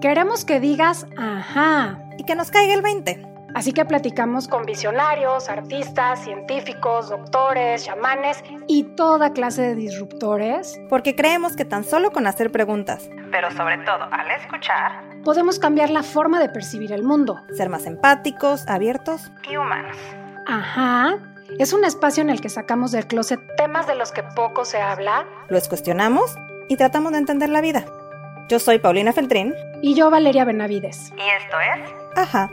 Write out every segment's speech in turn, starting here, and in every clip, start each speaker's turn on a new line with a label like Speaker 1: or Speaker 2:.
Speaker 1: Queremos que digas ajá.
Speaker 2: Y que nos caiga el 20.
Speaker 1: Así que platicamos con visionarios, artistas, científicos, doctores, chamanes y toda clase de disruptores.
Speaker 2: Porque creemos que tan solo con hacer preguntas,
Speaker 3: pero sobre todo al escuchar,
Speaker 1: podemos cambiar la forma de percibir el mundo.
Speaker 2: Ser más empáticos, abiertos
Speaker 3: y humanos.
Speaker 1: Ajá. Es un espacio en el que sacamos del closet temas de los que poco se habla.
Speaker 2: Los cuestionamos y tratamos de entender la vida. Yo soy Paulina Feltrín.
Speaker 1: Y yo Valeria Benavides.
Speaker 3: Y esto es...
Speaker 2: Ajá.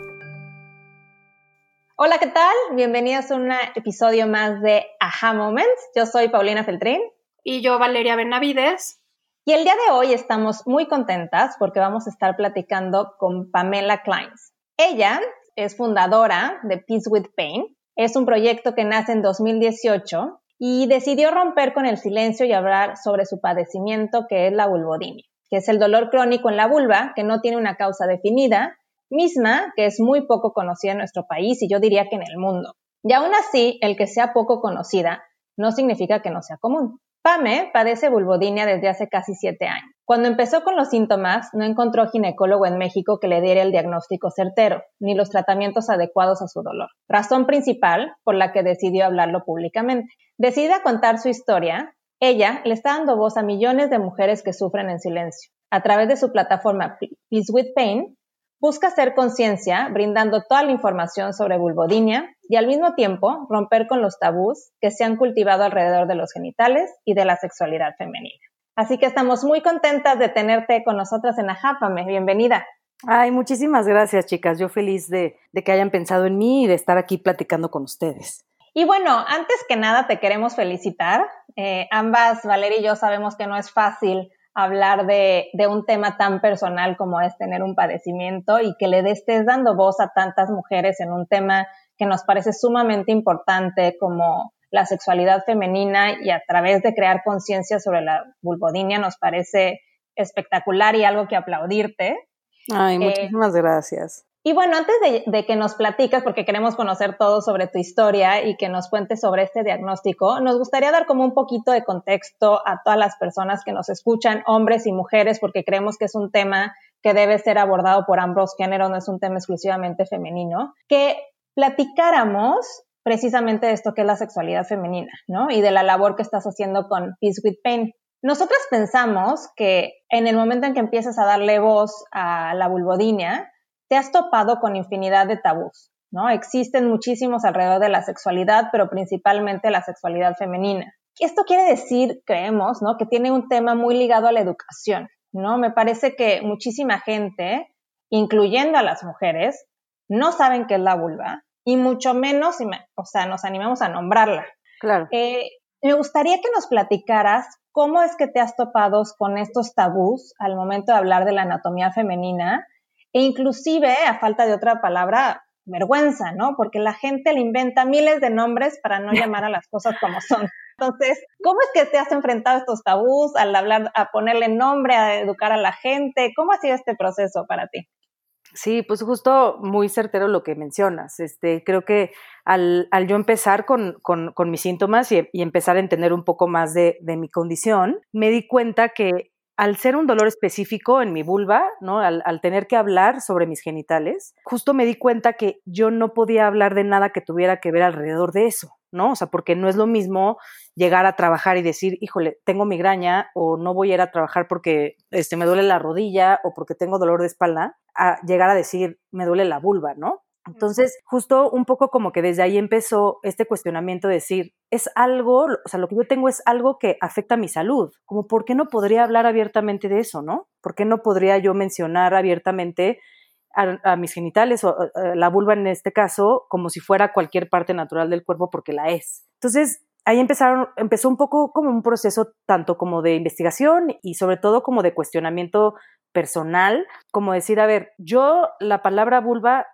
Speaker 4: Hola, ¿qué tal? Bienvenidos a un episodio más de Aha Moments. Yo soy Paulina Feltrín.
Speaker 1: Y yo Valeria Benavides.
Speaker 4: Y el día de hoy estamos muy contentas porque vamos a estar platicando con Pamela Kleins. Ella es fundadora de Peace with Pain. Es un proyecto que nace en 2018 y decidió romper con el silencio y hablar sobre su padecimiento que es la vulvodinia, es el dolor crónico en la vulva que no tiene una causa definida misma que es muy poco conocida en nuestro país y yo diría que en el mundo. Y aún así, el que sea poco conocida no significa que no sea común. Pame padece vulvodinia desde hace casi siete años. Cuando empezó con los síntomas, no encontró ginecólogo en México que le diera el diagnóstico certero, ni los tratamientos adecuados a su dolor. Razón principal por la que decidió hablarlo públicamente. Decidida contar su historia, ella le está dando voz a millones de mujeres que sufren en silencio. A través de su plataforma Peace with Pain, Busca hacer conciencia brindando toda la información sobre vulvodinia y al mismo tiempo romper con los tabús que se han cultivado alrededor de los genitales y de la sexualidad femenina. Así que estamos muy contentas de tenerte con nosotras en Ajápame. Bienvenida.
Speaker 5: Ay, muchísimas gracias, chicas. Yo feliz de, que hayan pensado en mí y de estar aquí platicando con ustedes.
Speaker 4: Y bueno, antes que nada te queremos felicitar. Eh, ambas, Valeria y yo, sabemos que no es fácil hablar de, un tema tan personal como es tener un padecimiento y que le estés dando voz a tantas mujeres en un tema que nos parece sumamente importante como la sexualidad femenina y a través de crear conciencia sobre la vulvodinia nos parece espectacular y algo que aplaudirte.
Speaker 5: Ay, muchísimas gracias.
Speaker 4: Y bueno, antes de, que nos platicas, porque queremos conocer todo sobre tu historia y que nos cuentes sobre este diagnóstico, nos gustaría dar como un poquito de contexto a todas las personas que nos escuchan, hombres y mujeres, porque creemos que es un tema que debe ser abordado por ambos géneros, no es un tema exclusivamente femenino, que platicáramos precisamente de esto que es la sexualidad femenina, ¿no? Y de la labor que estás haciendo con Peace with Pain. Nosotras pensamos que en el momento en que empiezas a darle voz a la vulvodinia, te has topado con infinidad de tabús, ¿no? Existen muchísimos alrededor de la sexualidad, pero principalmente la sexualidad femenina. Esto quiere decir, creemos, ¿no? Que tiene un tema muy ligado a la educación, ¿no? Me parece que muchísima gente, incluyendo a las mujeres, no saben qué es la vulva y mucho menos, o sea, nos animamos a nombrarla.
Speaker 5: Claro.
Speaker 4: Eh, me gustaría que nos platicaras cómo es que te has topado con estos tabús al momento de hablar de la anatomía femenina e inclusive, a falta de otra palabra, vergüenza, ¿no? Porque la gente le inventa miles de nombres para no llamar a las cosas como son. Entonces, ¿cómo es que te has enfrentado a estos tabús al hablar, a ponerle nombre, a educar a la gente? ¿Cómo ha sido este proceso para ti?
Speaker 5: Sí, pues justo muy certero lo que mencionas. Este, creo que al, yo empezar con, mis síntomas y, empezar a entender un poco más de, de mi condición, me di cuenta que al ser un dolor específico en mi vulva, ¿no? Al, tener que hablar sobre mis genitales, justo me di cuenta que yo no podía hablar de nada que tuviera que ver alrededor de eso, ¿no? O sea, porque no es lo mismo llegar a trabajar y decir, híjole, tengo migraña o no voy a ir a trabajar porque este, me duele la rodilla o porque tengo dolor de espalda, a llegar a decir, me duele la vulva, ¿no? Entonces, justo un poco como que desde ahí empezó este cuestionamiento de decir, es algo, o sea, lo que yo tengo es algo que afecta a mi salud, como por qué no podría hablar abiertamente de eso, ¿no? ¿Por qué no podría yo mencionar abiertamente a, mis genitales o la vulva en este caso como si fuera cualquier parte natural del cuerpo porque la es? Entonces, ahí empezaron, empezó un poco como un proceso tanto como de investigación y sobre todo como de cuestionamiento personal, como decir, a ver, yo la palabra vulva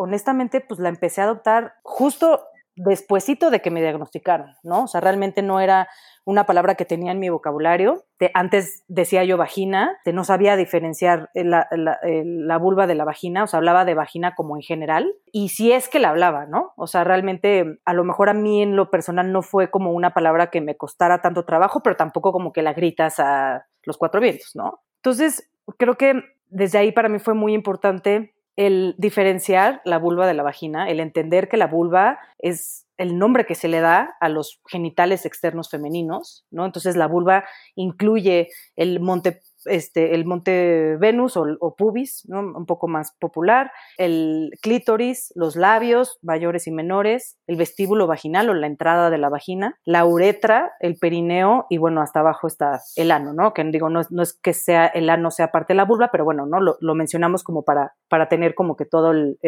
Speaker 5: honestamente, pues la empecé a adoptar justo despuesito de que me diagnosticaron, ¿no? O sea, realmente no era una palabra que tenía en mi vocabulario. antes decía yo vagina, no sabía diferenciar la, la, vulva de la vagina, o sea, hablaba de vagina como en general. Y si es que la hablaba, ¿no? O sea, realmente a lo mejor a mí en lo personal no fue como una palabra que me costara tanto trabajo, pero tampoco como que la gritas a los cuatro vientos, ¿no? Entonces, creo que desde ahí para mí fue muy importante el diferenciar la vulva de la vagina, el entender que la vulva es el nombre que se le da a los genitales externos femeninos, ¿no? Entonces la vulva incluye el monte este, el monte Venus o, pubis, un poco más popular, el clítoris, los labios mayores y menores, el vestíbulo vaginal o la entrada de la vagina, la uretra, el perineo y bueno, hasta abajo está el ano, ¿no? Que digo, no es, que sea el ano sea parte de la vulva, pero bueno, ¿no? Lo, mencionamos como para, para tener como que todo el,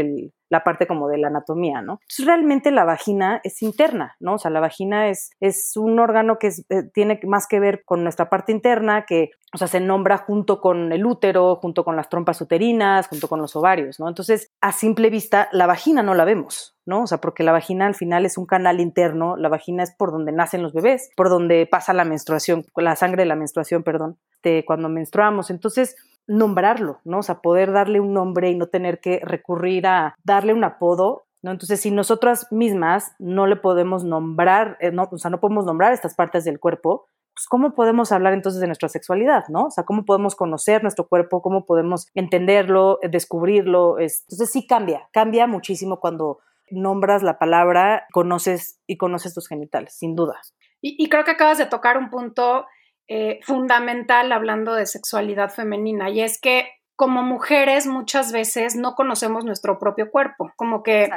Speaker 5: la parte como de la anatomía, ¿no? Realmente la vagina es interna, ¿no? O sea, la vagina es, es un órgano que eh, tiene más que ver con nuestra parte interna, que, o sea, se nombra junto con el útero, junto con las trompas uterinas, junto con los ovarios, ¿no? Entonces, a simple vista, la vagina no la vemos, ¿no? O sea, porque la vagina al final es un canal interno, la vagina es por donde nacen los bebés, por donde pasa la menstruación, la sangre de la menstruación, perdón, de cuando menstruamos. Entonces, nombrarlo, ¿no? O sea, poder darle un nombre y no tener que recurrir a darle un apodo, ¿no? Entonces, si nosotras mismas no le podemos nombrar, eh, no, o sea, no podemos nombrar estas partes del cuerpo, pues ¿cómo podemos hablar entonces de nuestra sexualidad, ¿no? O sea, ¿cómo podemos conocer nuestro cuerpo? ¿Cómo podemos entenderlo, descubrirlo? Entonces sí cambia, cambia muchísimo cuando nombras la palabra, conoces y conoces tus genitales, sin duda.
Speaker 1: Y, y creo que acabas de tocar un punto eh, fundamental hablando de sexualidad femenina y es que como mujeres muchas veces no conocemos nuestro propio cuerpo, como que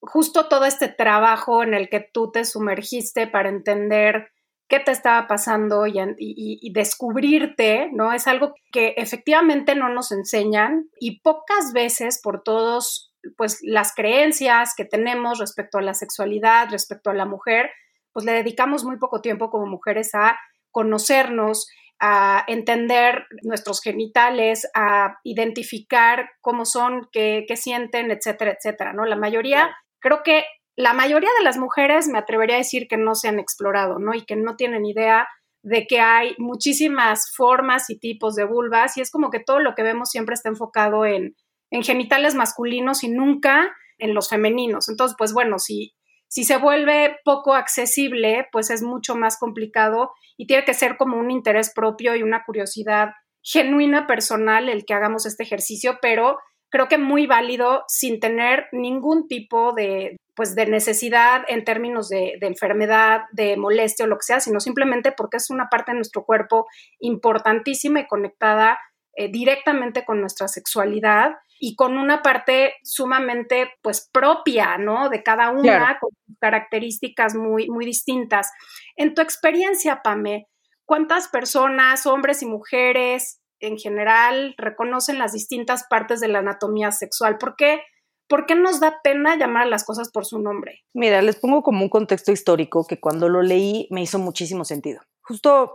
Speaker 1: justo todo este trabajo en el que tú te sumergiste para entender qué te estaba pasando y, descubrirte, ¿no? Es algo que efectivamente no nos enseñan y pocas veces por todos, pues las creencias que tenemos respecto a la sexualidad, respecto a la mujer, pues le dedicamos muy poco tiempo como mujeres a conocernos, a entender nuestros genitales, a identificar cómo son, qué, sienten, etcétera, etcétera, ¿no? La mayoría, creo que la mayoría de las mujeres me atrevería a decir que no se han explorado, ¿no? Y que no tienen idea de que hay muchísimas formas y tipos de vulvas y es como que todo lo que vemos siempre está enfocado en, en genitales masculinos y nunca en los femeninos. Entonces, pues bueno, si, si se vuelve poco accesible, pues es mucho más complicado y tiene que ser como un interés propio y una curiosidad genuina personal el que hagamos este ejercicio, pero creo que muy válido sin tener ningún tipo de, pues, de necesidad en términos de, de, enfermedad, de molestia o lo que sea, sino simplemente porque es una parte de nuestro cuerpo importantísima y conectada eh, directamente con nuestra sexualidad y con una parte sumamente pues propia, ¿no? De cada una, con características muy, muy distintas. En tu experiencia, Pame, ¿cuántas personas, hombres y mujeres en general, reconocen las distintas partes de la anatomía sexual? ¿Por qué? ¿Por qué nos da pena llamar a las cosas por su nombre?
Speaker 5: Mira, les pongo como un contexto histórico que cuando lo leí me hizo muchísimo sentido. Justo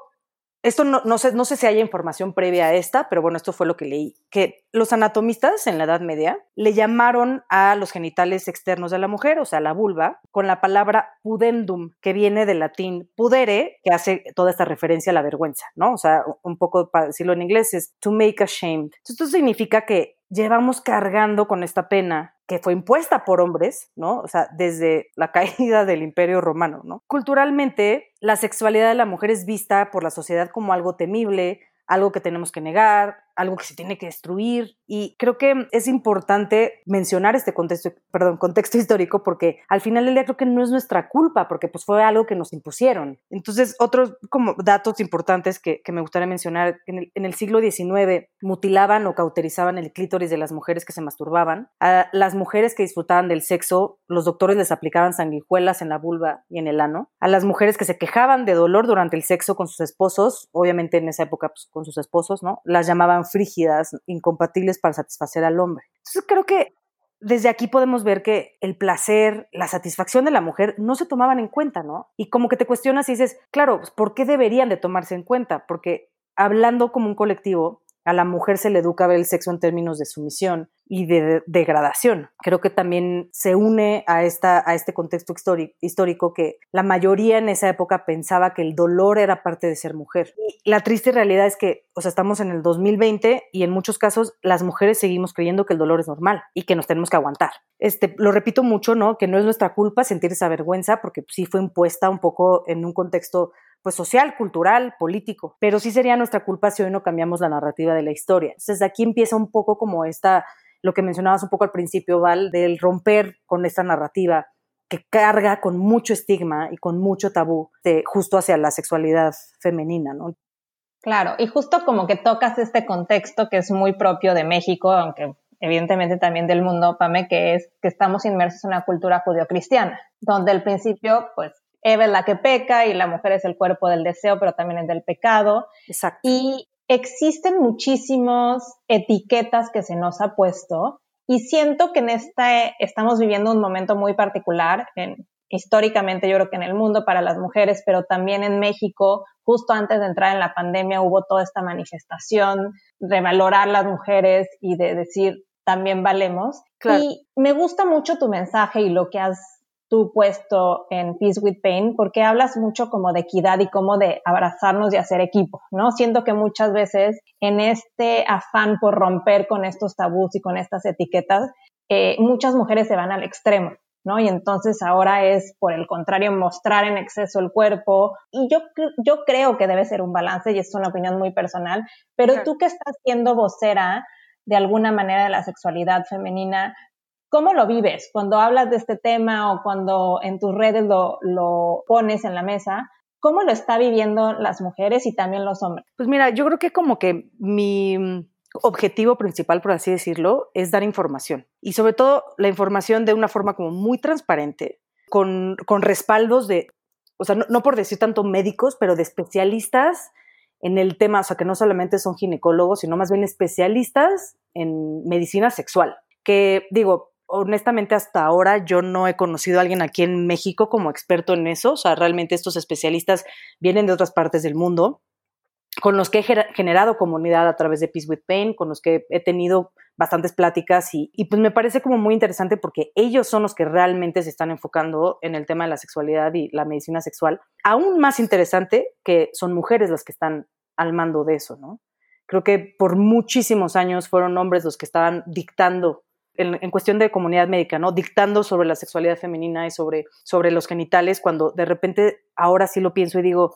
Speaker 5: esto no, no, sé, no sé si hay información previa a esta, pero bueno, esto fue lo que leí, que los anatomistas en la Edad Media le llamaron a los genitales externos de la mujer, o sea, la vulva, con la palabra pudendum, que viene del latín pudere, que hace toda esta referencia a la vergüenza, ¿no? O sea, un poco para decirlo en inglés es to make ashamed. Esto significa que llevamos cargando con esta pena que fue impuesta por hombres, ¿no? O sea, desde la caída del Imperio Romano, ¿no? Culturalmente, la sexualidad de la mujer es vista por la sociedad como algo temible, algo que tenemos que negar, algo que se tiene que destruir. Y creo que es importante mencionar este contexto, perdón, contexto histórico porque al final del día creo que no es nuestra culpa porque pues fue algo que nos impusieron. Entonces, otros como datos importantes que, me gustaría mencionar, en el, en el, siglo XIX mutilaban o cauterizaban el clítoris de las mujeres que se masturbaban. A las mujeres que disfrutaban del sexo, los doctores les aplicaban sanguijuelas en la vulva y en el ano. A las mujeres que se quejaban de dolor durante el sexo con sus esposos, obviamente en esa época pues, con sus esposos, ¿no? Las llamaban frígidas, incompatibles para satisfacer al hombre. Entonces creo que desde aquí podemos ver que el placer, la satisfacción de la mujer no se tomaban en cuenta, ¿no? Y como que te cuestionas y dices, claro, pues, ¿por qué deberían de tomarse en cuenta? Porque hablando como un colectivo, a la mujer se le educa ver el sexo en términos de sumisión y de degradación. Creo que también se une a, esta, a este contexto histórico que la mayoría en esa época pensaba que el dolor era parte de ser mujer. La triste realidad es que, o sea, estamos en el 2020 y en muchos casos las mujeres seguimos creyendo que el dolor es normal y que nos tenemos que aguantar. Este, lo repito mucho, ¿no? Que no es nuestra culpa sentir esa vergüenza porque sí fue impuesta un poco en un contexto pues social, cultural, político, pero sí sería nuestra culpa si hoy no cambiamos la narrativa de la historia. Entonces aquí empieza un poco como esta, lo que mencionabas un poco al principio, Val, del romper con esta narrativa que carga con mucho estigma y con mucho tabú de, justo hacia la sexualidad femenina, ¿no?
Speaker 4: Claro, y justo como que tocas este contexto que es muy propio de México, aunque evidentemente también del mundo, Pame, que es que estamos inmersos en una cultura judio-cristiana, donde al principio, pues, Eva es la que peca y la mujer es el cuerpo del deseo, pero también es del pecado.
Speaker 5: Exacto.
Speaker 4: Y existen muchísimas etiquetas que se nos ha puesto y siento que en esta estamos viviendo un momento muy particular en, históricamente yo creo que en el mundo para las mujeres, pero también en México, justo antes de entrar en la pandemia hubo toda esta manifestación de valorar las mujeres y de decir también valemos. Y me gusta mucho tu mensaje y lo que has tú puesto en Peace with Pain, porque hablas mucho como de equidad y como de abrazarnos y hacer equipo, ¿no? Siento que muchas veces en este afán por romper con estos tabús y con estas etiquetas, eh, muchas mujeres se van al extremo, ¿no? Y entonces ahora es, por el contrario, mostrar en exceso el cuerpo. Y yo, yo creo que debe ser un balance y es una opinión muy personal, pero tú que estás siendo vocera de alguna manera de la sexualidad femenina, ¿cómo lo vives cuando hablas de este tema o cuando en tus redes lo, lo pones en la mesa? ¿Cómo lo está viviendo las mujeres y también los hombres?
Speaker 5: Pues mira, yo creo que como que mi objetivo principal, por así decirlo, es dar información. Y sobre todo la información de una forma como muy transparente, con, con respaldos de, o sea, no, por decir tanto médicos, pero de especialistas en el tema, o sea, que no solamente son ginecólogos, sino más bien especialistas en medicina sexual. Que digo, honestamente hasta ahora yo no he conocido a alguien aquí en México como experto en eso, o sea, realmente estos especialistas vienen de otras partes del mundo con los que he generado comunidad a través de Peace with Pain, con los que he tenido bastantes pláticas y, pues me parece como muy interesante porque ellos son los que realmente se están enfocando en el tema de la sexualidad y la medicina sexual. Aún más interesante que son mujeres las que están al mando de eso, ¿no? Creo que por muchísimos años fueron hombres los que estaban dictando en, cuestión de comunidad médica, ¿no? Dictando sobre la sexualidad femenina y sobre, sobre los genitales, cuando de repente ahora sí lo pienso y digo,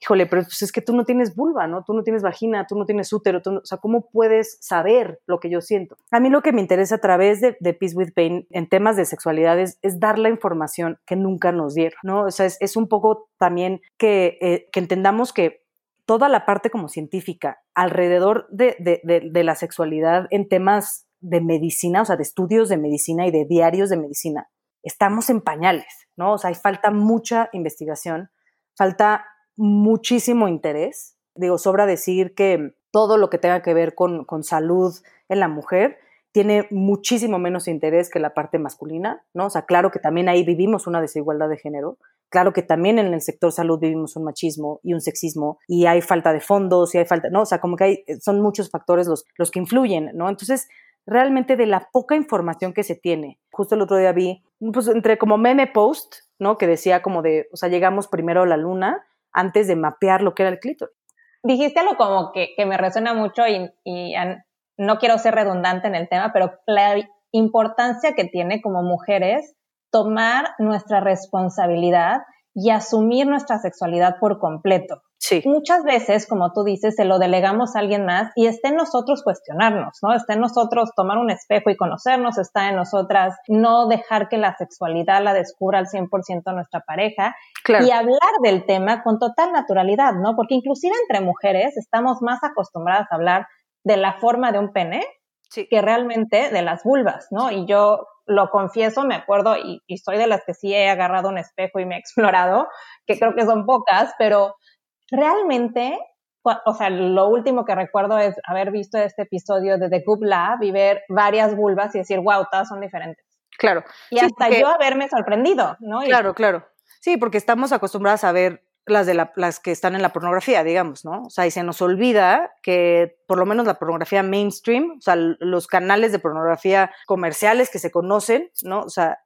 Speaker 5: híjole, pero pues es que tú no tienes vulva, ¿no? Tú no tienes vagina, tú no tienes útero, o sea, ¿cómo puedes saber lo que yo siento? A mí lo que me interesa a través de, Peace with Pain en temas de sexualidad es, dar la información que nunca nos dieron, ¿no? O sea, es, un poco también que, eh, que entendamos que toda la parte como científica alrededor de, de, la sexualidad en temas de medicina, o sea, de estudios de medicina y de diarios de medicina, estamos en pañales, ¿no? O sea, hay falta mucha investigación, falta muchísimo interés. Digo, sobra decir que todo lo que tenga que ver con, con salud en la mujer tiene muchísimo menos interés que la parte masculina, ¿no? O sea, claro que también ahí vivimos una desigualdad de género, claro que también en el sector salud vivimos un machismo y un sexismo y hay falta de fondos y hay falta, ¿no? O sea, como que hay, son muchos factores los, los que influyen, ¿no? Entonces, realmente de la poca información que se tiene, justo el otro día vi, pues entre como meme post, ¿no? Que decía como de, o sea, llegamos primero a la luna antes de mapear lo que era el clítoris.
Speaker 4: Dijiste algo como que, me resuena mucho y, y no quiero ser redundante en el tema, pero la importancia que tiene como mujeres tomar nuestra responsabilidad y asumir nuestra sexualidad por completo.
Speaker 5: Sí.
Speaker 4: Muchas veces, como tú dices, se lo delegamos a alguien más y está en nosotros cuestionarnos, ¿no? Está en nosotros tomar un espejo y conocernos, está en nosotras no dejar que la sexualidad la descubra al 100% nuestra pareja y hablar del tema con total naturalidad, ¿no? Porque inclusive entre mujeres estamos más acostumbradas a hablar de la forma de un pene que realmente de las vulvas, ¿no? Y yo lo confieso, me acuerdo, y, y, soy de las que sí he agarrado un espejo y me he explorado, que creo que son pocas, pero realmente, o sea, lo último que recuerdo es haber visto este episodio de The Goop Lab y ver varias vulvas y decir, wow, todas son diferentes.
Speaker 5: Claro.
Speaker 4: Y hasta yo haberme sorprendido, ¿no?
Speaker 5: Claro, claro. Sí, porque estamos acostumbradas a ver las de las que están en la pornografía, digamos, ¿no? O sea, y se nos olvida que por lo menos la pornografía mainstream, o sea, los canales de pornografía comerciales que se conocen, ¿no? O sea,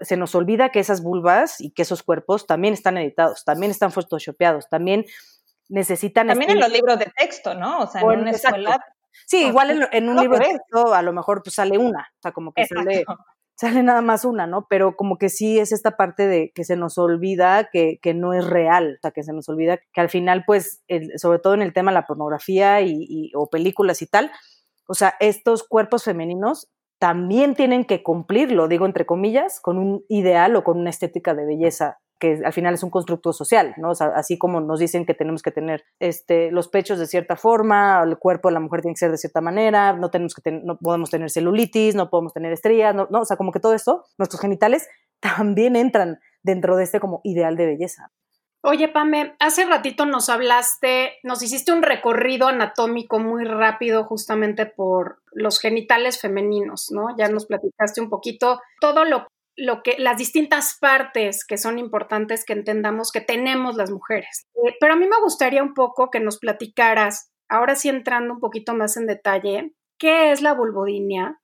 Speaker 5: se nos olvida que esas vulvas y que esos cuerpos también están editados, también están photoshopeados, también necesitan...
Speaker 4: También en los libros de texto, ¿no? O sea, en una escuela...
Speaker 5: Sí, igual en, un libro de texto a lo mejor pues sale una, o sea, como que sale sale nada más una, ¿no? Pero como que sí es esta parte de que se nos olvida que, que no es real, o sea, que se nos olvida que al final, pues, sobre todo en el tema de la pornografía y, o películas y tal, o sea, estos cuerpos femeninos también tienen que cumplirlo, digo entre comillas, con un ideal o con una estética de belleza que al final es un constructo social, ¿no? Así como nos dicen que tenemos que tener este, los pechos de cierta forma, el cuerpo de la mujer tiene que ser de cierta manera, no, tenemos que no podemos tener celulitis, no podemos tener estrías, no, no, o sea, como que todo esto, nuestros genitales también entran dentro de este como ideal de belleza.
Speaker 1: Oye, Pame, hace ratito nos hablaste, nos hiciste un recorrido anatómico muy rápido justamente por los genitales femeninos, ¿no? Ya nos platicaste un poquito todo lo lo que, las distintas partes que son importantes que entendamos que tenemos las mujeres. Eh, pero a mí me gustaría un poco que nos platicaras, ahora sí entrando un poquito más en detalle, qué es la vulvodinia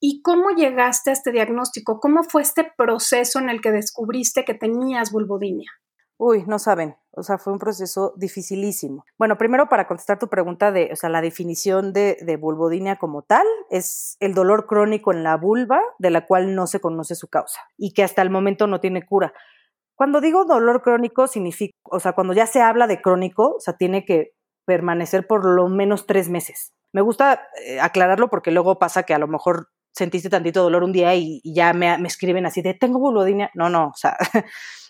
Speaker 1: y cómo llegaste a este diagnóstico, cómo fue este proceso en el que descubriste que tenías vulvodinia.
Speaker 5: Uy, no saben. O sea, fue un proceso dificilísimo. Bueno, primero para contestar tu pregunta de, o sea, la definición de, vulvodinia como tal es el dolor crónico en la vulva de la cual no se conoce su causa y que hasta el momento no tiene cura. Cuando digo dolor crónico significa, o sea, cuando ya se habla de crónico, o sea, tiene que permanecer por lo menos tres meses. Me gusta eh, aclararlo porque luego pasa que a lo mejor sentiste tantito dolor un día y, ya me, me, escriben así de tengo vulvodinia. No, no, o sea,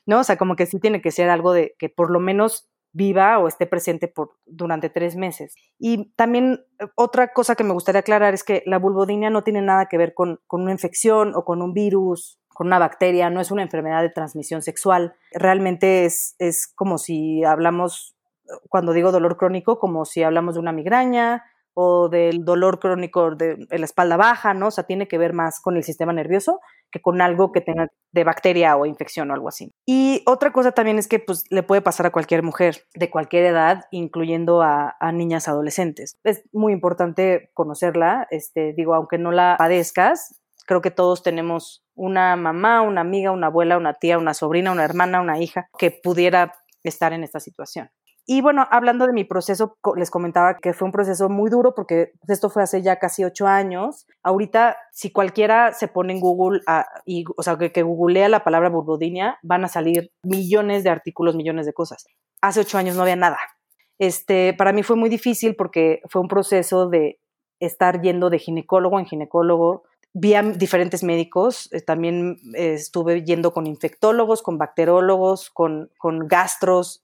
Speaker 5: ¿no? O sea, como que sí tiene que ser algo de que por lo menos viva o esté presente por, durante tres meses. Y también eh, otra cosa que me gustaría aclarar es que la vulvodinia no tiene nada que ver con, con una infección o con un virus, con una bacteria, no es una enfermedad de transmisión sexual. Realmente es, es como si hablamos, cuando digo dolor crónico, como si hablamos de una migraña, o del dolor crónico de, la espalda baja, ¿no? O sea, tiene que ver más con el sistema nervioso que con algo que tenga de bacteria o infección o algo así. Y otra cosa también es que pues, le puede pasar a cualquier mujer de cualquier edad, incluyendo a, niñas adolescentes. Es muy importante conocerla, este, digo, aunque no la padezcas, creo que todos tenemos una mamá, una amiga, una abuela, una tía, una sobrina, una hermana, una hija que pudiera estar en esta situación. Y bueno, hablando de mi proceso, les comentaba que fue un proceso muy duro porque esto fue hace ya casi ocho años. Ahorita, si cualquiera se pone en Google, y, o sea, que, que googlea la palabra burbodinia, van a salir millones de artículos, millones de cosas. Hace ocho años no había nada. Este, para mí fue muy difícil porque fue un proceso de estar yendo de ginecólogo en ginecólogo, vi a diferentes médicos, eh, también eh, estuve yendo con infectólogos, con bacterólogos, con, con gastros,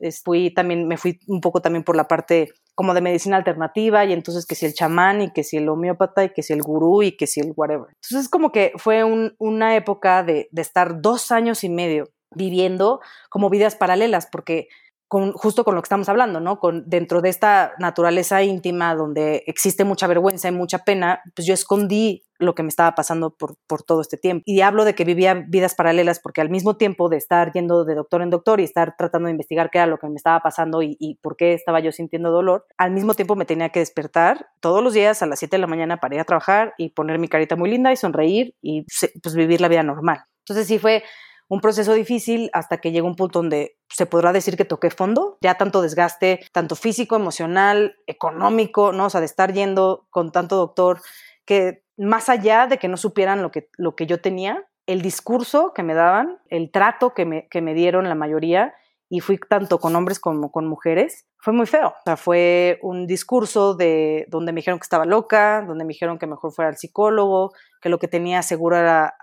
Speaker 5: también, me fui un poco también por la parte como de medicina alternativa y entonces que si el chamán y que si el homeópata y que si el gurú y que si el whatever. Entonces como que fue una época de, de estar dos años y medio viviendo como vidas paralelas porque justo con lo que estamos hablando, ¿no? Con, dentro de esta naturaleza íntima donde existe mucha vergüenza y mucha pena, pues yo escondí lo que me estaba pasando por, por todo este tiempo. Y hablo de que vivía vidas paralelas porque al mismo tiempo de estar yendo de doctor en doctor y estar tratando de investigar qué era lo que me estaba pasando y, y por qué estaba yo sintiendo dolor, al mismo tiempo me tenía que despertar todos los días a las 7 de la mañana para ir a trabajar y poner mi carita muy linda y sonreír y pues vivir la vida normal. Entonces sí fue un proceso difícil hasta que llegó un punto donde se podrá decir que toqué fondo, ya tanto desgaste, tanto físico, emocional, económico, ¿no? O sea, de estar yendo con tanto doctor, que más allá de que no supieran lo que, lo que yo tenía, el discurso que me daban, el trato que me, que me dieron la mayoría, y fui tanto con hombres como con mujeres, fue muy feo. O sea, fue un discurso de donde me dijeron que estaba loca, donde me dijeron que mejor fuera al psicólogo, que lo que tenía seguro era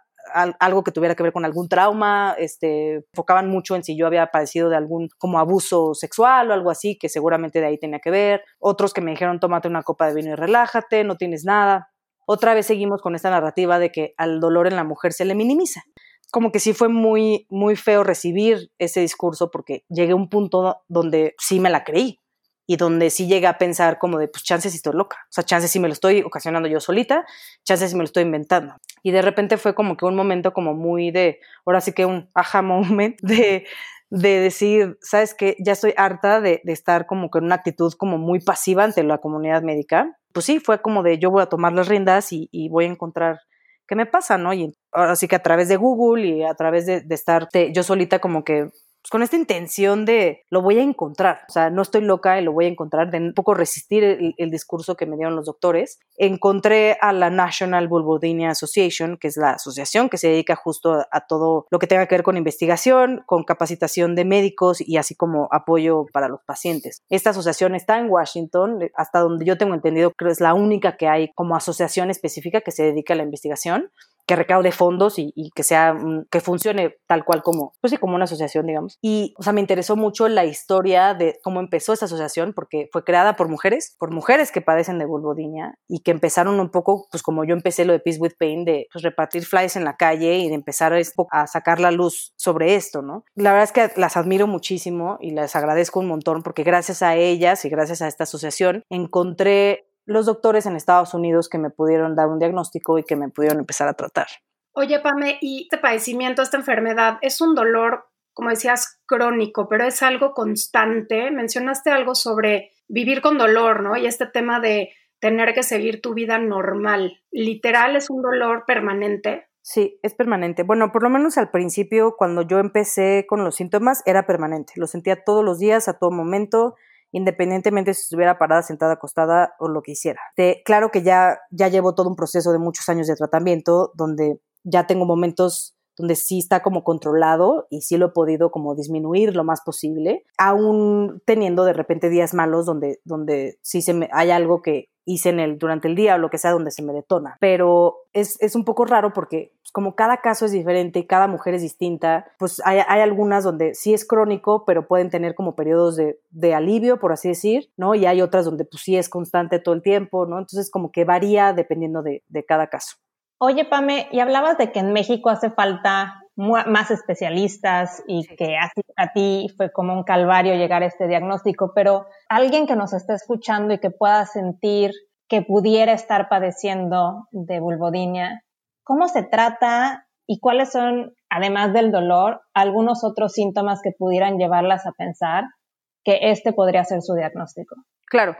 Speaker 5: algo que tuviera que ver con algún trauma, este, enfocaban mucho en si yo había padecido de algún como abuso sexual o algo así, que seguramente de ahí tenía que ver, otros que me dijeron tómate una copa de vino y relájate, no tienes nada. Otra vez seguimos con esta narrativa de que al dolor en la mujer se le minimiza. Como que sí fue muy, muy feo recibir ese discurso porque llegué a un punto donde sí me la creí y donde sí llegué a pensar como de, pues chances si estoy loca, o sea, chances si me lo estoy ocasionando yo solita, chances si me lo estoy inventando. Y de repente fue como que un momento como muy de, ahora sí que un aha moment de, de decir, sabes que ya estoy harta de, estar como con una actitud como muy pasiva ante la comunidad médica. Pues sí, fue como de yo voy a tomar las riendas y, y voy a encontrar qué me pasa, ¿no? Y ahora sí que a través de Google y a través de, de estar yo solita como que pues, con esta intención de lo voy a encontrar, o sea, no estoy loca y lo voy a encontrar, de un poco resistir el, discurso que me dieron los doctores. Encontré a la National Vulvodynia Association, que es la asociación que se dedica justo a, todo lo que tenga que ver con investigación, con capacitación de médicos y así como apoyo para los pacientes. Esta asociación está en Washington, hasta donde yo tengo entendido, creo que es la única que hay como asociación específica que se dedica a la investigación que recaude fondos y, que sea, que funcione tal cual como, pues sí, como una asociación, digamos. Y, o sea, me interesó mucho la historia de cómo empezó esa asociación, porque fue creada por mujeres, por mujeres que padecen de vulvodinia y que empezaron un poco, pues como yo empecé lo de Peace with Pain, de pues, repartir flyers en la calle y de empezar a sacar la luz sobre esto, ¿no? La verdad es que las admiro muchísimo y les agradezco un montón porque gracias a ellas y gracias a esta asociación encontré los doctores en Estados Unidos que me pudieron dar un diagnóstico y que me pudieron empezar a tratar.
Speaker 1: Oye, Pame, ¿y este padecimiento, esta enfermedad, es un dolor, como decías, crónico, pero es algo constante? Mencionaste algo sobre vivir con dolor, ¿no? Y este tema de tener que seguir tu vida normal. ¿Literal es un dolor permanente?
Speaker 5: Sí, es permanente. Bueno, por lo menos al principio, cuando yo empecé con los síntomas, era permanente. Lo sentía todos los días, a todo momento independientemente si estuviera parada, sentada, acostada o lo que hiciera. claro que ya, ya llevo todo un proceso de muchos años de tratamiento donde ya tengo momentos donde sí está como controlado y sí lo he podido como disminuir lo más posible, aún teniendo de repente días malos donde, donde sí se me, hay algo que hice en el, durante el día o lo que sea donde se me detona. Pero es, es un poco raro porque pues, como cada caso es diferente y cada mujer es distinta, pues hay, hay, algunas donde sí es crónico, pero pueden tener como periodos de, de, alivio, por así decir, ¿no? Y hay otras donde pues sí es constante todo el tiempo, ¿no? Entonces como que varía dependiendo de, de cada caso.
Speaker 4: Oye, Pame, y hablabas de que en México hace falta más especialistas y que a, a ti fue como un calvario llegar a este diagnóstico, pero alguien que nos esté escuchando y que pueda sentir que pudiera estar padeciendo de vulvodinia, ¿cómo se trata y cuáles son, además del dolor, algunos otros síntomas que pudieran llevarlas a pensar que este podría ser su diagnóstico?
Speaker 5: Claro.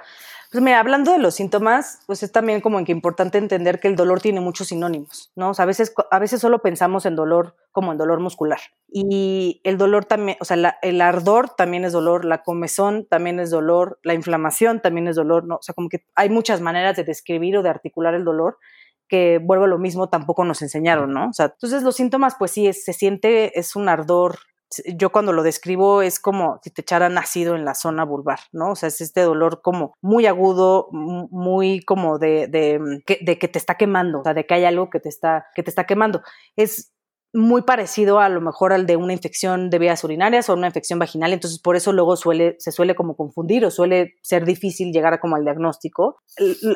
Speaker 5: Pues mira, hablando de los síntomas, pues es también como que importante entender que el dolor tiene muchos sinónimos, ¿no? O sea, a veces, a veces solo pensamos en dolor como en dolor muscular. Y el dolor también, o sea, el ardor también es dolor, la comezón también es dolor, la inflamación también es dolor, ¿no? O sea, como que hay muchas maneras de describir o de articular el dolor que vuelvo a lo mismo, tampoco nos enseñaron, ¿no? O sea, entonces los síntomas, pues sí, se siente, es un ardor yo cuando lo describo es como si te echaran ácido en la zona vulvar, ¿no? O sea, es este dolor como muy agudo, muy como de, de, mm, que, de que te está quemando, o sea, de que hay algo que te está, que te está quemando. Es muy parecido a lo mejor al de una infección de vías urinarias o una infección vaginal, entonces por eso luego suele, se suele como confundir o suele ser difícil llegar como al diagnóstico.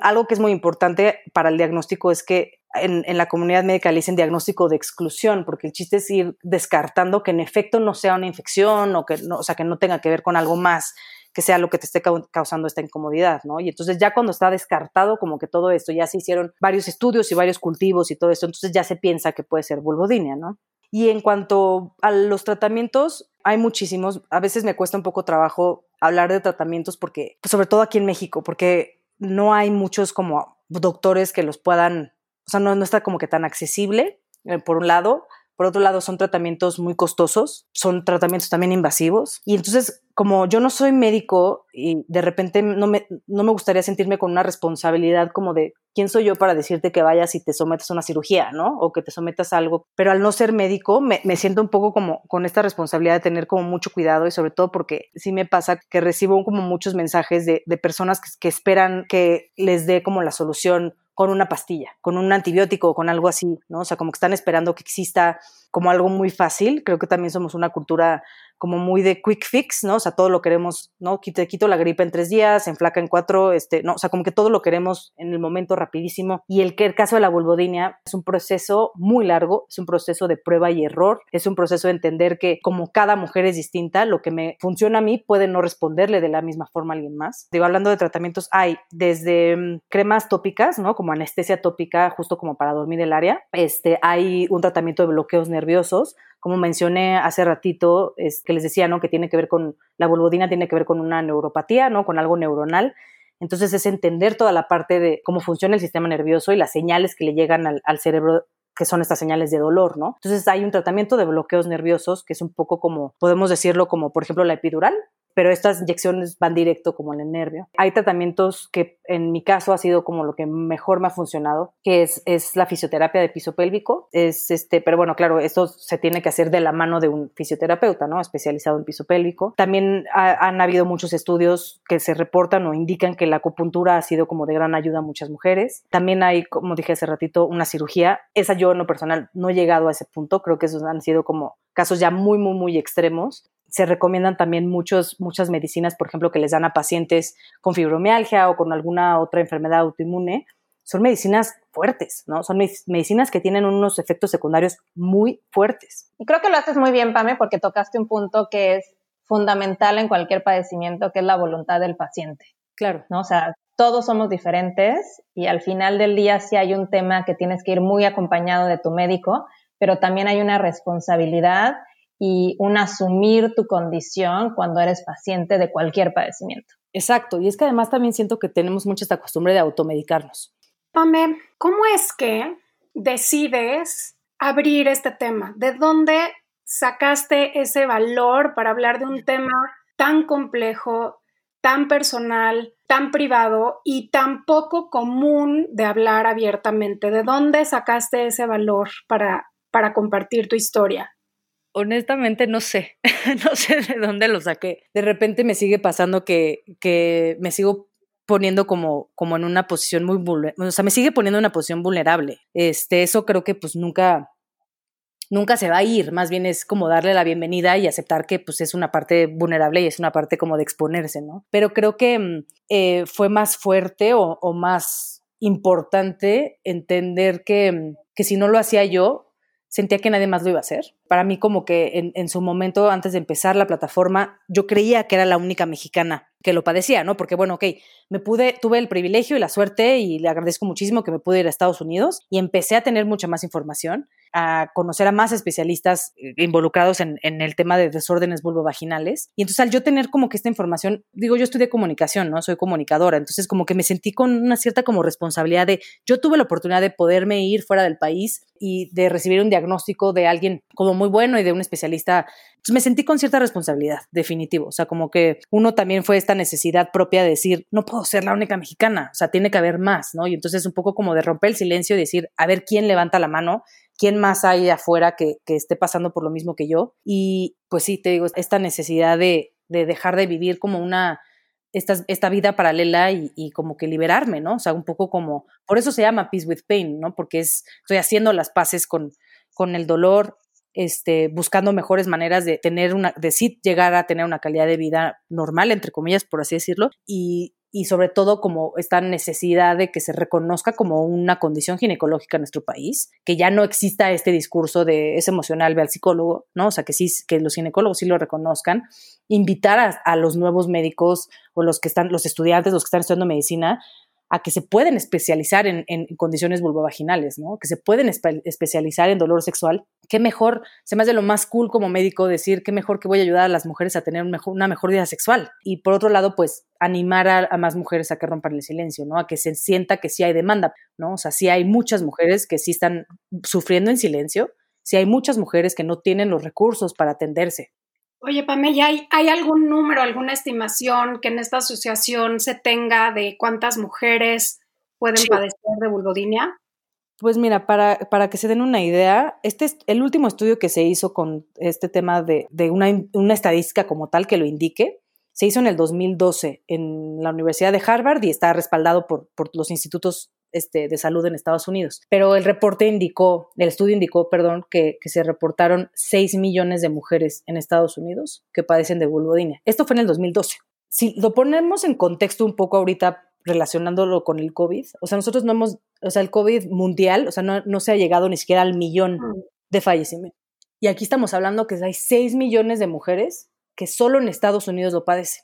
Speaker 5: Algo que es muy importante para el diagnóstico es que en, en, la comunidad médica le dicen diagnóstico de exclusión, porque el chiste es ir descartando que en efecto no sea una infección o que no, o sea, que no tenga que ver con algo más que sea lo que te esté causando esta incomodidad, ¿no? Y entonces ya cuando está descartado como que todo esto, ya se hicieron varios estudios y varios cultivos y todo esto, entonces ya se piensa que puede ser vulvodinia, ¿no? Y en cuanto a los tratamientos, hay muchísimos. A veces me cuesta un poco trabajo hablar de tratamientos porque, pues, sobre todo aquí en México, porque no hay muchos como doctores que los puedan, o sea, no, no está como que tan accesible, eh, por un lado. Por otro lado, son tratamientos muy costosos, son tratamientos también invasivos. Y entonces, como yo no soy médico y de repente no me, no me gustaría sentirme con una responsabilidad como de quién soy yo para decirte que vayas y te sometas a una cirugía, ¿no? O que te sometas a algo. Pero al no ser médico, me, siento un poco como con esta responsabilidad de tener como mucho cuidado y sobre todo porque sí me pasa que recibo como muchos mensajes de, personas que esperan que les dé como la solución con una pastilla, con un antibiótico con algo así, ¿no? O sea, como que están esperando que exista como algo muy fácil. Creo que también somos una cultura como muy de quick fix, ¿no? O sea, todo lo queremos, ¿no? Quito, quito la gripe en tres días, en flaca en cuatro, este, no, o sea, como que todo lo queremos en el momento rapidísimo. Y el, el caso de la vulvodinia es un proceso muy largo, es un proceso de prueba y error, es un proceso de entender que como cada mujer es distinta, lo que me funciona a mí puede no responderle de la misma forma a alguien más. Digo, hablando de tratamientos, hay desde mm, cremas tópicas, ¿no? Como anestesia tópica, justo como para dormir el área. Este, hay un tratamiento de bloqueos nerviosos, como mencioné hace ratito, es que les decía, ¿no? Que tiene que ver con, la vulvodina tiene que ver con una neuropatía, ¿no? Con algo neuronal. Entonces es entender toda la parte de cómo funciona el sistema nervioso y las señales que le llegan al, cerebro que son estas señales de dolor, ¿no? Entonces hay un tratamiento de bloqueos nerviosos que es un poco como, podemos decirlo como, por ejemplo, la epidural, pero estas inyecciones van directo como en el nervio. Hay tratamientos que en mi caso ha sido como lo que mejor me ha funcionado, que es, la fisioterapia de piso pélvico. Es este, pero bueno, claro, esto se tiene que hacer de la mano de un fisioterapeuta, ¿no? Especializado en piso pélvico. También han habido muchos estudios que se reportan o indican que la acupuntura ha sido como de gran ayuda a muchas mujeres. También hay, como dije hace ratito, una cirugía. Esa yo en lo personal no he llegado a ese punto. Creo que esos han sido como casos ya muy, muy, muy extremos se recomiendan también muchos, muchas medicinas, por ejemplo, que les dan a pacientes con fibromialgia o con alguna otra enfermedad autoinmune. Son medicinas fuertes, ¿no? Son medicinas que tienen unos efectos secundarios muy fuertes.
Speaker 4: Y creo que lo haces muy bien, Pame, porque tocaste un punto que es fundamental en cualquier padecimiento, que es la voluntad del paciente.
Speaker 5: Claro.
Speaker 4: ¿no? O sea, todos somos diferentes y al final del día sí hay un tema que tienes que ir muy acompañado de tu médico, pero también hay una responsabilidad y un asumir tu condición cuando eres paciente de cualquier padecimiento.
Speaker 5: Exacto, y es que además también siento que tenemos mucha esta costumbre de automedicarnos.
Speaker 1: Pame, ¿cómo es que decides abrir este tema? ¿De dónde sacaste ese valor para hablar de un tema tan complejo, tan personal, tan privado y tan poco común de hablar abiertamente? ¿De dónde sacaste ese valor para, para compartir tu historia?
Speaker 5: Honestamente no sé, no sé de dónde lo saqué. De repente me sigue pasando que, que me sigo poniendo como, como en una posición muy vulnerable, o sea, me sigue poniendo en una posición vulnerable. Este, eso creo que pues nunca, nunca se va a ir, más bien es como darle la bienvenida y aceptar que pues es una parte vulnerable y es una parte como de exponerse, ¿no? Pero creo que mm, eh, fue más fuerte o, o, más importante entender que, mm, que si no lo hacía yo, sentía que nadie más lo iba a hacer. Para mí como que en, su momento, antes de empezar la plataforma, yo creía que era la única mexicana que lo padecía, ¿no? Porque bueno, ok, me pude, tuve el privilegio y la suerte y le agradezco muchísimo que me pude ir a Estados Unidos y empecé a tener mucha más información a conocer a más especialistas eh, involucrados en, el tema de desórdenes vulvovaginales. Y entonces al yo tener como que esta información, digo, yo estudié comunicación, ¿no? Soy comunicadora, entonces como que me sentí con una cierta como responsabilidad de, yo tuve la oportunidad de poderme ir fuera del país y de recibir un diagnóstico de alguien como muy bueno y de un especialista. Entonces me sentí con cierta responsabilidad, definitivo. O sea, como que uno también fue esta necesidad propia de decir, no puedo ser la única mexicana, o sea, tiene que haber más, ¿no? Y entonces un poco como de romper el silencio y decir, a ver quién levanta la mano quién más hay afuera que, esté pasando por lo mismo que yo. Y pues sí, te digo, esta necesidad de, dejar de vivir como una, esta, esta vida paralela y, como que liberarme, ¿no? O sea, un poco como, por eso se llama Peace with Pain, ¿no? Porque es, estoy haciendo las paces con, con el dolor, este, buscando mejores maneras de tener una, de sí llegar a tener una calidad de vida normal, entre comillas, por así decirlo, y, y sobre todo como esta necesidad de que se reconozca como una condición ginecológica en nuestro país, que ya no exista este discurso de es emocional, ve al psicólogo, ¿no? O sea, que sí, que los ginecólogos sí lo reconozcan, invitar a, a los nuevos médicos o los que están, los estudiantes, los que están estudiando medicina, a que se pueden especializar en, condiciones vulvovaginales, ¿no? Que se pueden especializar en dolor sexual. Qué mejor, se me hace lo más cool como médico decir qué mejor que voy a ayudar a las mujeres a tener una mejor vida sexual. Y por otro lado, pues animar a, más mujeres a que rompan el silencio, ¿no? A que se sienta que sí hay demanda, ¿no? O sea, sí hay muchas mujeres que sí están sufriendo en silencio, sí hay muchas mujeres que no tienen los recursos para atenderse.
Speaker 1: Oye, Pamela, ¿hay, ¿hay algún número, alguna estimación que en esta asociación se tenga de cuántas mujeres pueden padecer de vulvodinia?
Speaker 5: Pues mira, para, para, que se den una idea, este es el último estudio que se hizo con este tema de, de una, una, estadística como tal que lo indique, se hizo en el 2012 en la Universidad de Harvard y está respaldado por, por los institutos este, de salud en Estados Unidos. Pero el reporte indicó, el estudio indicó, perdón, que, se reportaron 6 millones de mujeres en Estados Unidos que padecen de vulvodinia. Esto fue en el 2012. Si lo ponemos en contexto un poco ahorita relacionándolo con el COVID, o sea, nosotros no hemos, o sea, el COVID mundial, o sea, no, no se ha llegado ni siquiera al millón mm. de fallecimientos. Y aquí estamos hablando que hay 6 millones de mujeres que solo en Estados Unidos lo padecen.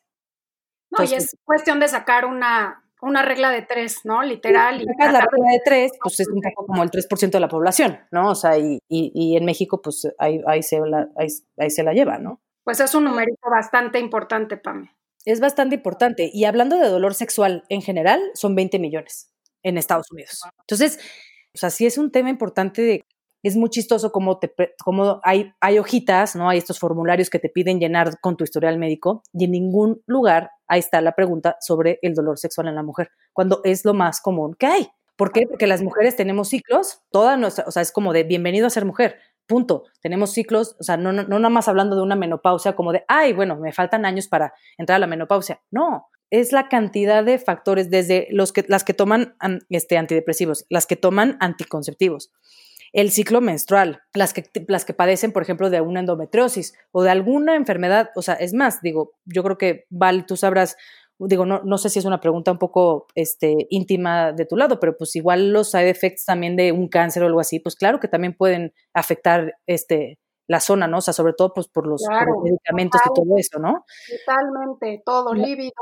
Speaker 1: No, y es cuestión de sacar una, una regla de tres, ¿no? Literal.
Speaker 5: Y la regla de tres, pues es un poco como el 3% de la población, ¿no? O sea, y, y, en México, pues ahí, ahí, se la, ahí, se la lleva, ¿no?
Speaker 1: Pues es un numerito bastante importante, Pame.
Speaker 5: Es bastante importante. Y hablando de dolor sexual en general, son 20 millones en Estados Unidos. Entonces, o sea, sí es un tema importante de es muy chistoso como, te, como hay, hay hojitas, ¿no? Hay estos formularios que te piden llenar con tu historial médico y en ningún lugar ahí está la pregunta sobre el dolor sexual en la mujer, cuando es lo más común que hay. ¿Por qué? Porque las mujeres tenemos ciclos, toda nuestra, o sea, es como de bienvenido a ser mujer, punto. Tenemos ciclos, o sea, no, no, no nada más hablando de una menopausia como de, ay, bueno, me faltan años para entrar a la menopausia. No, es la cantidad de factores, desde los que, las que toman este, antidepresivos, las que toman anticonceptivos, el ciclo menstrual, las que, las que padecen, por ejemplo, de una endometriosis o de alguna enfermedad, o sea, es más, digo, yo creo que, Val, tú sabrás, digo, no, no sé si es una pregunta un poco este, íntima de tu lado, pero pues igual los side effects también de un cáncer o algo así, pues claro que también pueden afectar este, la zona, ¿no? O sea, sobre todo pues por los, medicamentos y todo eso, ¿no?
Speaker 1: Totalmente, todo, lívido.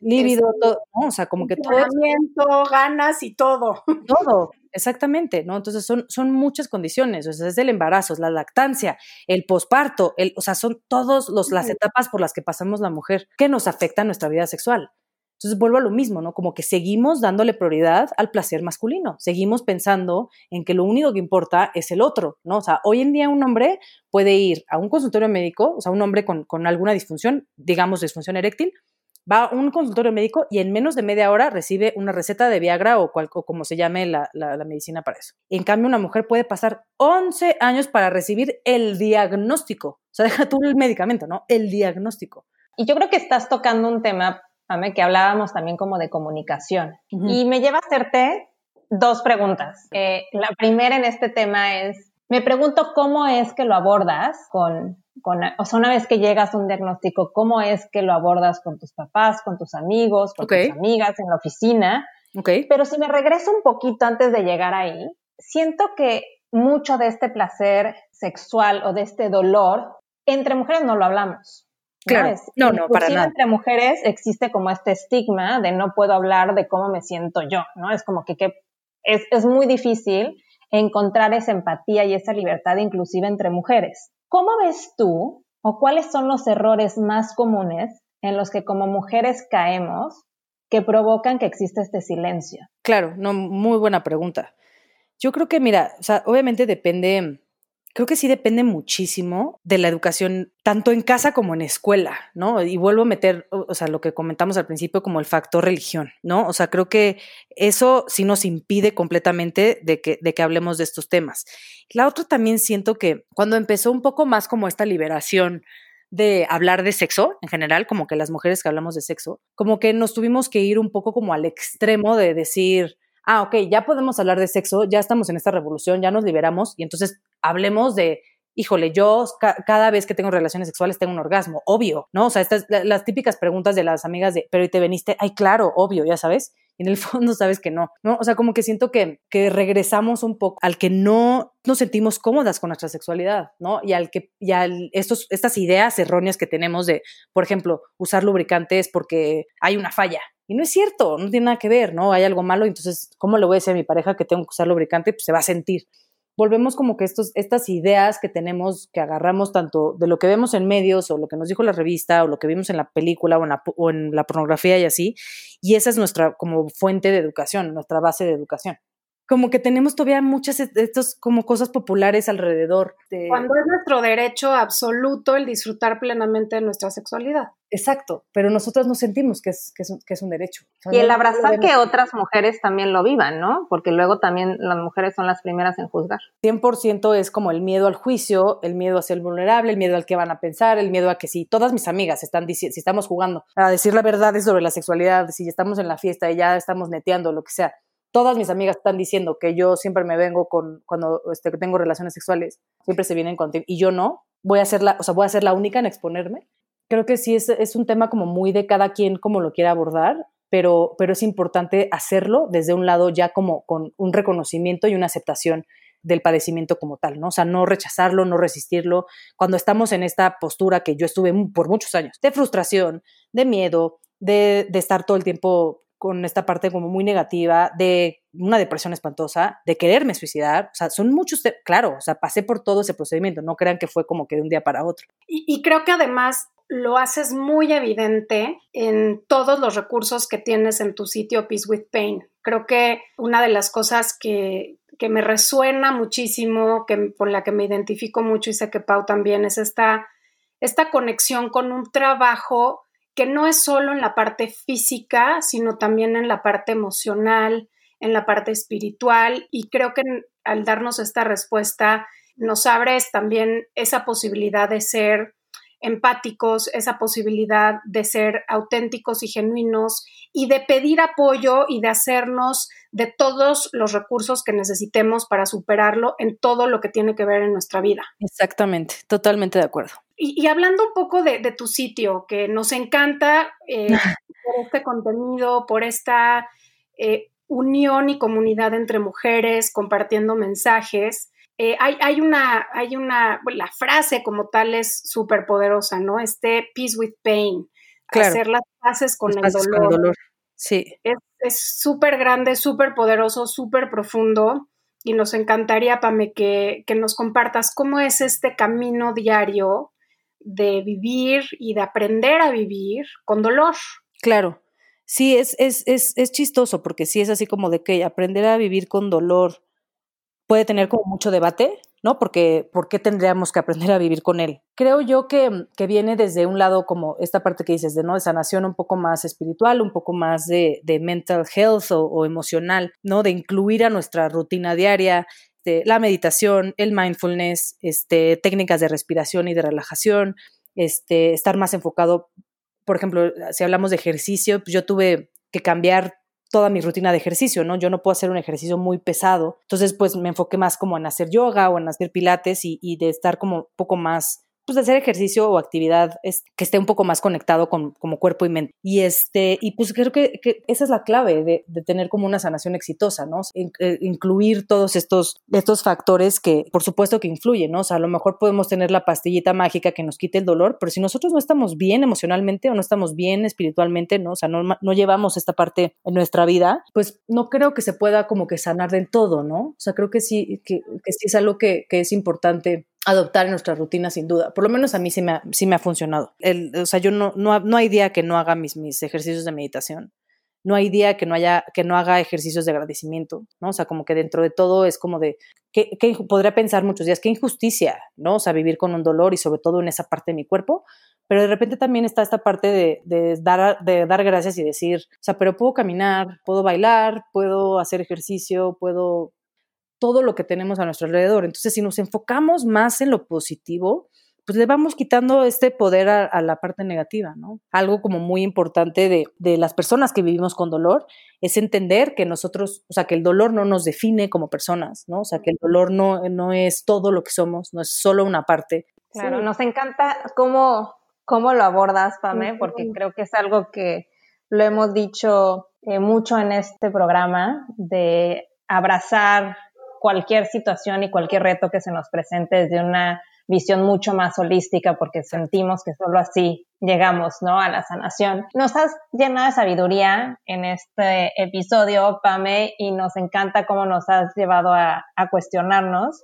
Speaker 5: Lívido, este, todo, ¿no? O sea, como que todo.
Speaker 1: ganas y todo.
Speaker 5: Todo, exactamente, ¿no? Entonces son, son muchas condiciones, o sea, es el embarazo, es la lactancia, el posparto, el, o sea, son todas las etapas por las que pasamos la mujer que nos afectan nuestra vida sexual. Entonces vuelvo a lo mismo, ¿no? Como que seguimos dándole prioridad al placer masculino, seguimos pensando en que lo único que importa es el otro, ¿no? O sea, hoy en día un hombre puede ir a un consultorio médico, o sea, un hombre con, alguna disfunción, digamos disfunción eréctil, va a un consultorio médico y en menos de media hora recibe una receta de Viagra o, cual, como se llame la, la, medicina para eso. En cambio, una mujer puede pasar 11 años para recibir el diagnóstico. O sea, deja tú el medicamento, ¿no? El diagnóstico.
Speaker 4: Y yo creo que estás tocando un tema que hablábamos también como de comunicación. Y me lleva a hacerte dos preguntas. Eh, la primera en este tema es, me pregunto cómo es que lo abordas con, con, o sea, una vez que llegas a un diagnóstico, cómo es que lo abordas con tus papás, con tus amigos, con tus amigas, en la oficina.
Speaker 5: Okay.
Speaker 4: Pero si me regreso un poquito antes de llegar ahí, siento que mucho de este placer sexual o de este dolor, entre mujeres no lo hablamos.
Speaker 5: Claro, no, no, para nada.
Speaker 4: entre mujeres existe como este estigma de no puedo hablar de cómo me siento yo, ¿no? Es como que, que es, es muy difícil encontrar esa empatía y esa libertad inclusive entre mujeres. ¿Cómo ves tú o cuáles son los errores más comunes en los que como mujeres caemos que provocan que exista este silencio?
Speaker 5: Claro, no, muy buena pregunta. Yo creo que, mira, o sea, obviamente depende creo que sí depende muchísimo de la educación, tanto en casa como en escuela, ¿no? Y vuelvo a meter, o sea, lo que comentamos al principio como el factor religión, ¿no? O sea, creo que eso sí nos impide completamente de que, de que hablemos de estos temas. La otra también siento que cuando empezó un poco más como esta liberación de hablar de sexo en general, como que las mujeres que hablamos de sexo, como que nos tuvimos que ir un poco como al extremo de decir, ah, ok, ya podemos hablar de sexo, ya estamos en esta revolución, ya nos liberamos y entonces hablemos de, híjole, yo cada vez que tengo relaciones sexuales tengo un orgasmo, obvio, ¿no? O sea, estas, las típicas preguntas de las amigas de, pero ¿y te veniste? Ay, claro, obvio, ya sabes. Y en el fondo sabes que no, ¿no? O sea, como que siento que, que regresamos un poco al que no nos sentimos cómodas con nuestra sexualidad, ¿no? Y al que, y al estos, estas ideas erróneas que tenemos de, por ejemplo, usar lubricantes porque hay una falla, y no es cierto, no tiene nada que ver, ¿no? Hay algo malo, entonces, ¿cómo le voy a decir a mi pareja que tengo que usar lubricante? Pues se va a sentir. Volvemos como que estos, estas ideas que tenemos, que agarramos tanto de lo que vemos en medios o lo que nos dijo la revista o lo que vimos en la película o en la, o en la pornografía y así, y esa es nuestra como fuente de educación, nuestra base de educación como que tenemos todavía muchas de estas como cosas populares alrededor. De...
Speaker 1: Cuando es nuestro derecho absoluto el disfrutar plenamente de nuestra sexualidad.
Speaker 5: Exacto, pero nosotros no sentimos que es, que es, un, que es un derecho.
Speaker 4: y el abrazar que otras mujeres también lo vivan, ¿no? Porque luego también las mujeres son las primeras en juzgar.
Speaker 5: 100% es como el miedo al juicio, el miedo a ser vulnerable, el miedo al que van a pensar, el miedo a que si todas mis amigas están diciendo, si estamos jugando a decir la verdad sobre la sexualidad, si estamos en la fiesta y ya estamos neteando, lo que sea, todas mis amigas están diciendo que yo siempre me vengo con, cuando este, tengo relaciones sexuales, siempre se vienen contigo, y yo no, voy a ser la, o sea, voy a ser la única en exponerme. Creo que sí es, es un tema como muy de cada quien como lo quiera abordar, pero, pero es importante hacerlo desde un lado ya como con un reconocimiento y una aceptación del padecimiento como tal, ¿no? O sea, no rechazarlo, no resistirlo. Cuando estamos en esta postura que yo estuve por muchos años, de frustración, de miedo, de, de estar todo el tiempo con esta parte como muy negativa de una depresión espantosa, de quererme suicidar, o sea, son muchos, claro, o sea, pasé por todo ese procedimiento, no crean que fue como que de un día para otro.
Speaker 1: Y, creo que además lo haces muy evidente en todos los recursos que tienes en tu sitio Peace with Pain. Creo que una de las cosas que, que me resuena muchísimo, que, con la que me identifico mucho y sé que Pau también, es esta, esta conexión con un trabajo que no es solo en la parte física, sino también en la parte emocional, en la parte espiritual y creo que al darnos esta respuesta nos abres también esa posibilidad de ser empáticos, esa posibilidad de ser auténticos y genuinos y de pedir apoyo y de hacernos de todos los recursos que necesitemos para superarlo en todo lo que tiene que ver en nuestra vida.
Speaker 5: Exactamente, totalmente de acuerdo.
Speaker 1: Y, hablando un poco de, tu sitio, que nos encanta eh, por este contenido, por esta eh, unión y comunidad entre mujeres, compartiendo mensajes. Eh, hay, hay, una, hay una, la frase como tal es súper poderosa, ¿no? Este peace with pain, hacer las paces con, el, dolor.
Speaker 5: Sí.
Speaker 1: Es súper grande, súper poderoso, súper profundo y nos encantaría, Pame, que, que nos compartas cómo es este camino diario de vivir y de aprender a vivir con dolor.
Speaker 5: Claro. Sí, es, es, es, es chistoso porque sí es así como de que aprender a vivir con dolor puede tener como mucho debate, ¿no? Porque ¿por qué tendríamos que aprender a vivir con él? Creo yo que, que viene desde un lado como esta parte que dices de, ¿no? Sanación un poco más espiritual, un poco más de, de mental health o, emocional, ¿no? De incluir a nuestra rutina diaria este, la meditación, el mindfulness, este, técnicas de respiración y de relajación, este, estar más enfocado por ejemplo, si hablamos de ejercicio, pues yo tuve que cambiar toda mi rutina de ejercicio, ¿no? Yo no puedo hacer un ejercicio muy pesado. Entonces, pues me enfoqué más como en hacer yoga o en hacer pilates y, y de estar como un poco más pues, hacer ejercicio o actividad es, que esté un poco más conectado con como cuerpo y mente. Y este, y pues creo que, esa es la clave de, de, tener como una sanación exitosa, ¿no? Eh, incluir todos estos, estos factores que por supuesto que influyen, ¿no? O sea, a lo mejor podemos tener la pastillita mágica que nos quite el dolor, pero si nosotros no estamos bien emocionalmente o no estamos bien espiritualmente, ¿no? O sea, no, no llevamos esta parte en nuestra vida, pues no creo que se pueda como que sanar del todo, ¿no? O sea, creo que sí, que, que sí es algo que, que es importante adoptar en nuestra rutina sin duda. Por lo menos a mí sí me ha, sí me ha funcionado. El, o sea, yo no, no, no, hay día que no haga mis, mis ejercicios de meditación. No hay día que no, haya, que no haga ejercicios de agradecimiento, ¿no? O sea, como que dentro de todo es como de, que, que podría pensar muchos días, qué injusticia, ¿no? O sea, vivir con un dolor y sobre todo en esa parte de mi cuerpo, pero de repente también está esta parte de, de, dar, de dar gracias y decir, o sea, pero puedo caminar, puedo bailar, puedo hacer ejercicio, puedo todo lo que tenemos a nuestro alrededor. Entonces, si nos enfocamos más en lo positivo, pues le vamos quitando este poder a, la parte negativa, ¿no? Algo como muy importante de, de, las personas que vivimos con dolor es entender que nosotros, o sea, que el dolor no nos define como personas, ¿no? O sea, que el dolor no, no es todo lo que somos, no es solo una parte.
Speaker 4: Claro, nos encanta cómo, cómo lo abordas, Pame, porque creo que es algo que lo hemos dicho eh, mucho en este programa, de abrazar cualquier situación y cualquier reto que se nos presente desde una visión mucho más holística porque sentimos que solo así llegamos, ¿no? A la sanación. Nos has llenado de sabiduría en este episodio, Pame, y nos encanta cómo nos has llevado a, a cuestionarnos.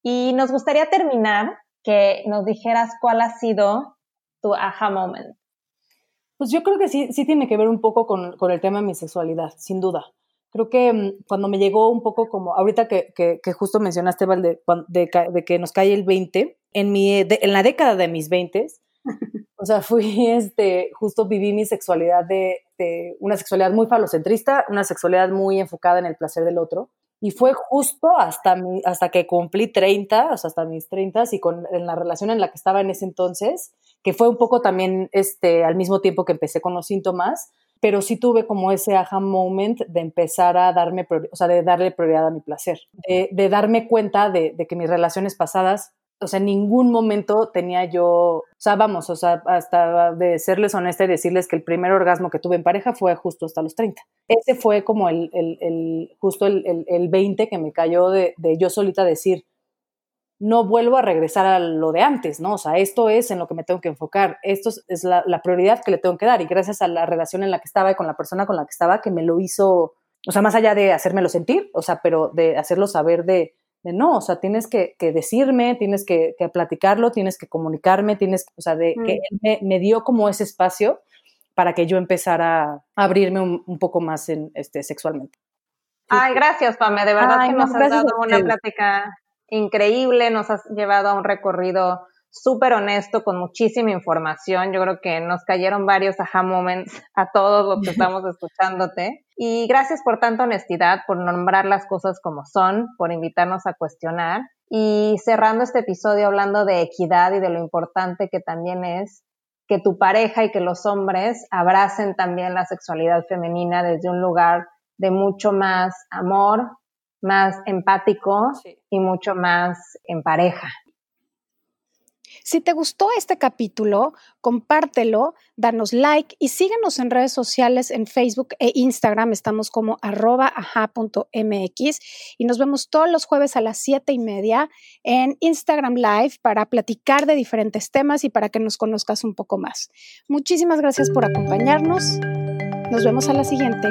Speaker 4: Y nos gustaría terminar que nos dijeras cuál ha sido tu aha moment.
Speaker 5: Pues yo creo que sí, sí tiene que ver un poco con, con el tema de mi sexualidad, sin duda creo que mm, cuando me llegó un poco como, ahorita que, que, que justo mencionaste, Val, de, de, de, que nos cae el 20, en, mi, en la década de mis 20, o sea, fui, este, justo viví mi sexualidad de, de, una sexualidad muy falocentrista, una sexualidad muy enfocada en el placer del otro. Y fue justo hasta, mi, hasta que cumplí 30, o sea, hasta mis 30 y con en la relación en la que estaba en ese entonces, que fue un poco también este, al mismo tiempo que empecé con los síntomas, pero sí tuve como ese aha moment de empezar a darme, o sea, de darle prioridad a mi placer, de, darme cuenta de, que mis relaciones pasadas, o sea, en ningún momento tenía yo, o sea, vamos, o sea, hasta de serles honesta y decirles que el primer orgasmo que tuve en pareja fue justo hasta los 30. Ese fue como el, el, el justo el, el, 20 que me cayó de, de yo solita decir, no vuelvo a regresar a lo de antes, ¿no? O sea, esto es en lo que me tengo que enfocar, esto es la, prioridad que le tengo que dar y gracias a la relación en la que estaba y con la persona con la que estaba que me lo hizo, o sea, más allá de hacérmelo sentir, o sea, pero de hacerlo saber de, de no, o sea, tienes que, decirme, tienes que, platicarlo, tienes que comunicarme, tienes, o sea, de que mm. él me, dio como ese espacio para que yo empezara a abrirme un, poco más en, este, sexualmente.
Speaker 4: Ay, gracias, Pame. De verdad que nos has dado una plática increíble, nos has llevado a un recorrido súper honesto, con muchísima información. Yo creo que nos cayeron varios aha moments a todos los que estamos escuchándote. Y gracias por tanta honestidad, por nombrar las cosas como son, por invitarnos a cuestionar. Y cerrando este episodio hablando de equidad y de lo importante que también es que tu pareja y que los hombres abracen también la sexualidad femenina desde un lugar de mucho más amor, más empático y mucho más en pareja.
Speaker 1: Si te gustó este capítulo, compártelo, danos like y síguenos en redes sociales en Facebook e Instagram. Estamos como arroba y nos vemos todos los jueves a las siete y media en Instagram Live para platicar de diferentes temas y para que nos conozcas un poco más. Muchísimas gracias por acompañarnos. Nos vemos a la siguiente.